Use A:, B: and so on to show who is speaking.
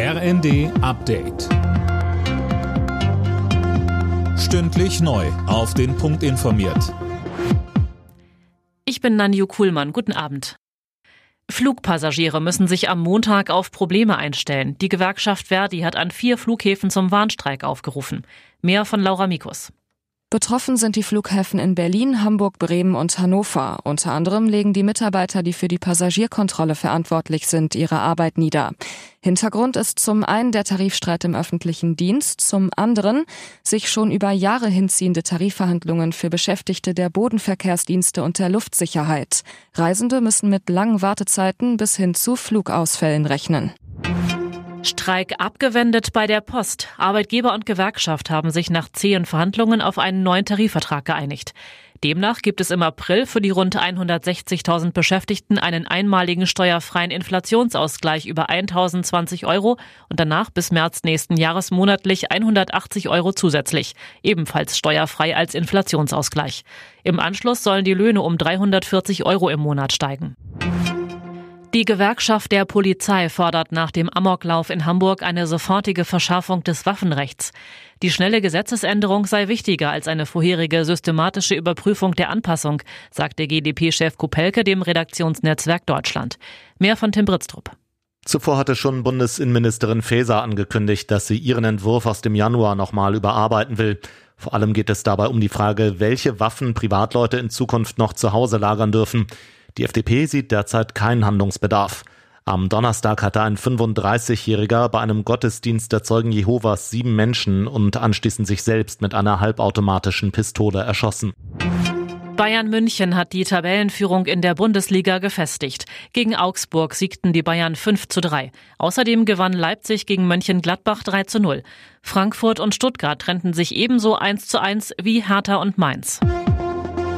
A: RND Update. Stündlich neu. Auf den Punkt informiert.
B: Ich bin Nanju Kuhlmann. Guten Abend. Flugpassagiere müssen sich am Montag auf Probleme einstellen. Die Gewerkschaft Verdi hat an vier Flughäfen zum Warnstreik aufgerufen. Mehr von Laura Mikus.
C: Betroffen sind die Flughäfen in Berlin, Hamburg, Bremen und Hannover. Unter anderem legen die Mitarbeiter, die für die Passagierkontrolle verantwortlich sind, ihre Arbeit nieder. Hintergrund ist zum einen der Tarifstreit im öffentlichen Dienst, zum anderen sich schon über Jahre hinziehende Tarifverhandlungen für Beschäftigte der Bodenverkehrsdienste und der Luftsicherheit. Reisende müssen mit langen Wartezeiten bis hin zu Flugausfällen rechnen.
B: Streik abgewendet bei der Post. Arbeitgeber und Gewerkschaft haben sich nach zehn Verhandlungen auf einen neuen Tarifvertrag geeinigt. Demnach gibt es im April für die rund 160.000 Beschäftigten einen einmaligen steuerfreien Inflationsausgleich über 1.020 Euro und danach bis März nächsten Jahres monatlich 180 Euro zusätzlich, ebenfalls steuerfrei als Inflationsausgleich. Im Anschluss sollen die Löhne um 340 Euro im Monat steigen. Die Gewerkschaft der Polizei fordert nach dem Amoklauf in Hamburg eine sofortige Verschärfung des Waffenrechts. Die schnelle Gesetzesänderung sei wichtiger als eine vorherige systematische Überprüfung der Anpassung, sagte GdP-Chef Kupelke dem Redaktionsnetzwerk Deutschland. Mehr von Tim Britztrup.
D: Zuvor hatte schon Bundesinnenministerin Faeser angekündigt, dass sie ihren Entwurf aus dem Januar nochmal überarbeiten will. Vor allem geht es dabei um die Frage, welche Waffen Privatleute in Zukunft noch zu Hause lagern dürfen. Die FDP sieht derzeit keinen Handlungsbedarf. Am Donnerstag hatte ein 35-Jähriger bei einem Gottesdienst der Zeugen Jehovas sieben Menschen und anschließend sich selbst mit einer halbautomatischen Pistole erschossen.
B: Bayern München hat die Tabellenführung in der Bundesliga gefestigt. Gegen Augsburg siegten die Bayern 5 zu 3. Außerdem gewann Leipzig gegen Mönchengladbach 3 zu 0. Frankfurt und Stuttgart trennten sich ebenso 1 zu 1 wie Hertha und Mainz.